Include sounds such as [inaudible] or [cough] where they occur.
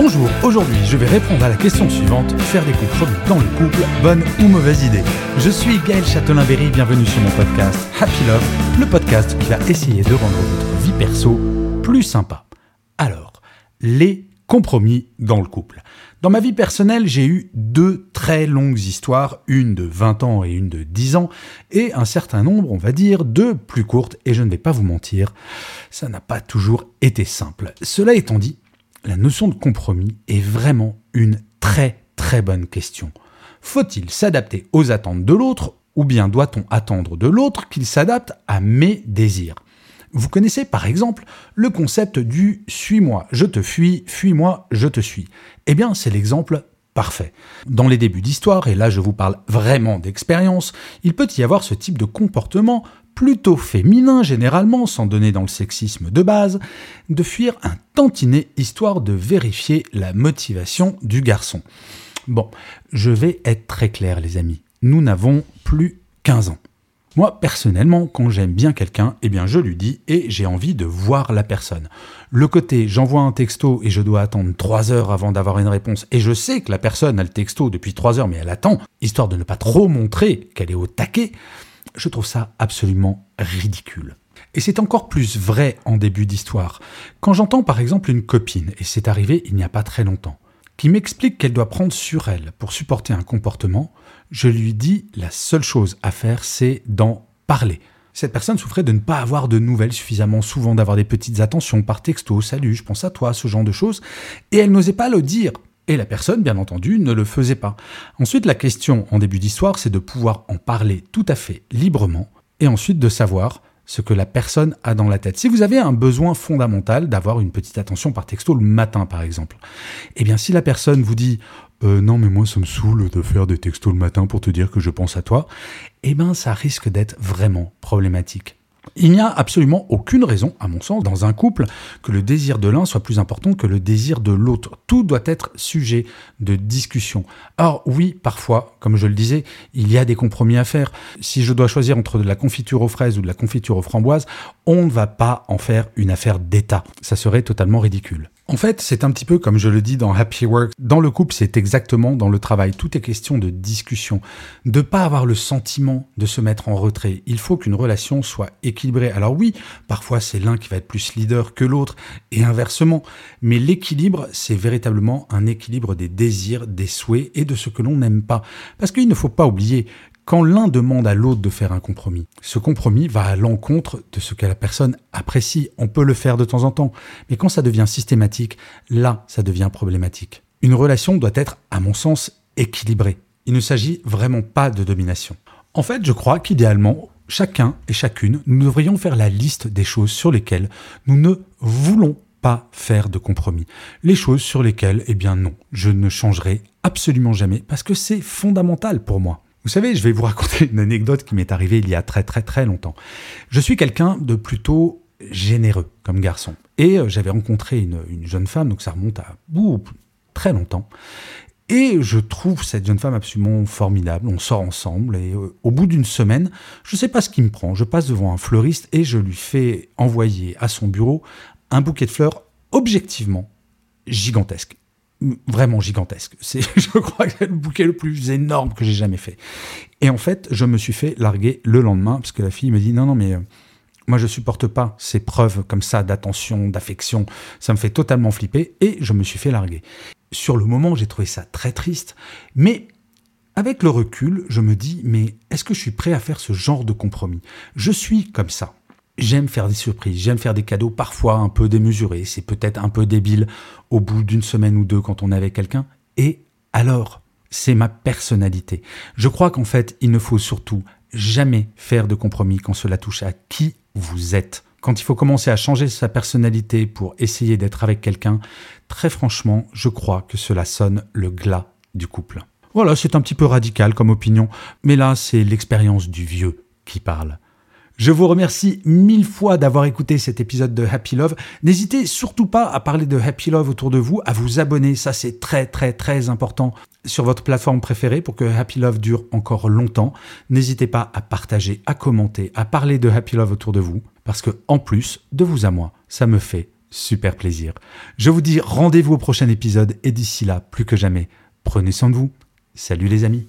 Bonjour, aujourd'hui je vais répondre à la question suivante, faire des compromis dans le couple, bonne ou mauvaise idée Je suis Gaël Châtelain-Berry, bienvenue sur mon podcast Happy Love, le podcast qui va essayer de rendre votre vie perso plus sympa. Alors, les compromis dans le couple. Dans ma vie personnelle, j'ai eu deux très longues histoires, une de 20 ans et une de 10 ans, et un certain nombre, on va dire, de plus courtes, et je ne vais pas vous mentir, ça n'a pas toujours été simple. Cela étant dit, la notion de compromis est vraiment une très très bonne question. Faut-il s'adapter aux attentes de l'autre, ou bien doit-on attendre de l'autre qu'il s'adapte à mes désirs? Vous connaissez par exemple le concept du suis-moi, je te fuis, fuis-moi, je te suis. Eh bien, c'est l'exemple parfait. Dans les débuts d'histoire, et là je vous parle vraiment d'expérience, il peut y avoir ce type de comportement plutôt féminin généralement, sans donner dans le sexisme de base, de fuir un tantinet histoire de vérifier la motivation du garçon. Bon, je vais être très clair les amis, nous n'avons plus 15 ans. Moi, personnellement, quand j'aime bien quelqu'un, eh bien, je lui dis et j'ai envie de voir la personne. Le côté, j'envoie un texto et je dois attendre trois heures avant d'avoir une réponse, et je sais que la personne a le texto depuis trois heures, mais elle attend, histoire de ne pas trop montrer qu'elle est au taquet, je trouve ça absolument ridicule. Et c'est encore plus vrai en début d'histoire. Quand j'entends par exemple une copine, et c'est arrivé il n'y a pas très longtemps, qui m'explique qu'elle doit prendre sur elle pour supporter un comportement, je lui dis la seule chose à faire, c'est d'en parler. Cette personne souffrait de ne pas avoir de nouvelles suffisamment souvent, d'avoir des petites attentions par texto, salut, je pense à toi, ce genre de choses, et elle n'osait pas le dire. Et la personne, bien entendu, ne le faisait pas. Ensuite, la question en début d'histoire, c'est de pouvoir en parler tout à fait librement, et ensuite de savoir ce que la personne a dans la tête. Si vous avez un besoin fondamental d'avoir une petite attention par texto le matin, par exemple, eh bien, si la personne vous dit euh, non mais moi ça me saoule de faire des textos le matin pour te dire que je pense à toi, eh ben ça risque d'être vraiment problématique. Il n'y a absolument aucune raison, à mon sens, dans un couple, que le désir de l'un soit plus important que le désir de l'autre. Tout doit être sujet de discussion. Or, oui, parfois, comme je le disais, il y a des compromis à faire. Si je dois choisir entre de la confiture aux fraises ou de la confiture aux framboises, on ne va pas en faire une affaire d'État. Ça serait totalement ridicule. En fait, c'est un petit peu comme je le dis dans Happy Work. Dans le couple, c'est exactement dans le travail. Tout est question de discussion. De pas avoir le sentiment de se mettre en retrait. Il faut qu'une relation soit équilibrée. Alors oui, parfois c'est l'un qui va être plus leader que l'autre et inversement. Mais l'équilibre, c'est véritablement un équilibre des désirs, des souhaits et de ce que l'on n'aime pas. Parce qu'il ne faut pas oublier quand l'un demande à l'autre de faire un compromis, ce compromis va à l'encontre de ce que la personne apprécie. On peut le faire de temps en temps, mais quand ça devient systématique, là, ça devient problématique. Une relation doit être, à mon sens, équilibrée. Il ne s'agit vraiment pas de domination. En fait, je crois qu'idéalement, chacun et chacune, nous devrions faire la liste des choses sur lesquelles nous ne voulons pas faire de compromis. Les choses sur lesquelles, eh bien non, je ne changerai absolument jamais parce que c'est fondamental pour moi. Vous savez, je vais vous raconter une anecdote qui m'est arrivée il y a très très très longtemps. Je suis quelqu'un de plutôt généreux comme garçon. Et euh, j'avais rencontré une, jeune femme, donc ça remonte à très longtemps. Et je trouve cette jeune femme absolument formidable. On sort ensemble et euh, au bout d'une semaine, je ne sais pas ce qui me prend. Je passe devant un fleuriste et je lui fais envoyer à son bureau un bouquet de fleurs objectivement gigantesque vraiment gigantesque. [laughs] C'est, je crois que c'est le bouquet le plus énorme que j'ai jamais fait. Et en fait, je me suis fait larguer le lendemain parce que la fille me dit non, non, mais euh, moi je supporte pas ces preuves comme ça d'attention, d'affection. Ça me fait totalement flipper et je me suis fait larguer. Sur le moment, j'ai trouvé ça très triste, mais avec le recul, je me dis mais est-ce que je suis prêt à faire ce genre de compromis? Je suis comme ça. J'aime faire des surprises, j'aime faire des cadeaux parfois un peu démesurés, c'est peut-être un peu débile au bout d'une semaine ou deux quand on est avec quelqu'un. Et alors, c'est ma personnalité. Je crois qu'en fait, il ne faut surtout jamais faire de compromis quand cela touche à qui vous êtes. Quand il faut commencer à changer sa personnalité pour essayer d'être avec quelqu'un, très franchement, je crois que cela sonne le glas du couple. Voilà, c'est un petit peu radical comme opinion, mais là, c'est l'expérience du vieux qui parle. Je vous remercie mille fois d'avoir écouté cet épisode de Happy Love. N'hésitez surtout pas à parler de Happy Love autour de vous, à vous abonner, ça c'est très très très important sur votre plateforme préférée pour que Happy Love dure encore longtemps. N'hésitez pas à partager, à commenter, à parler de Happy Love autour de vous, parce que en plus, de vous à moi, ça me fait super plaisir. Je vous dis rendez-vous au prochain épisode et d'ici là, plus que jamais, prenez soin de vous. Salut les amis.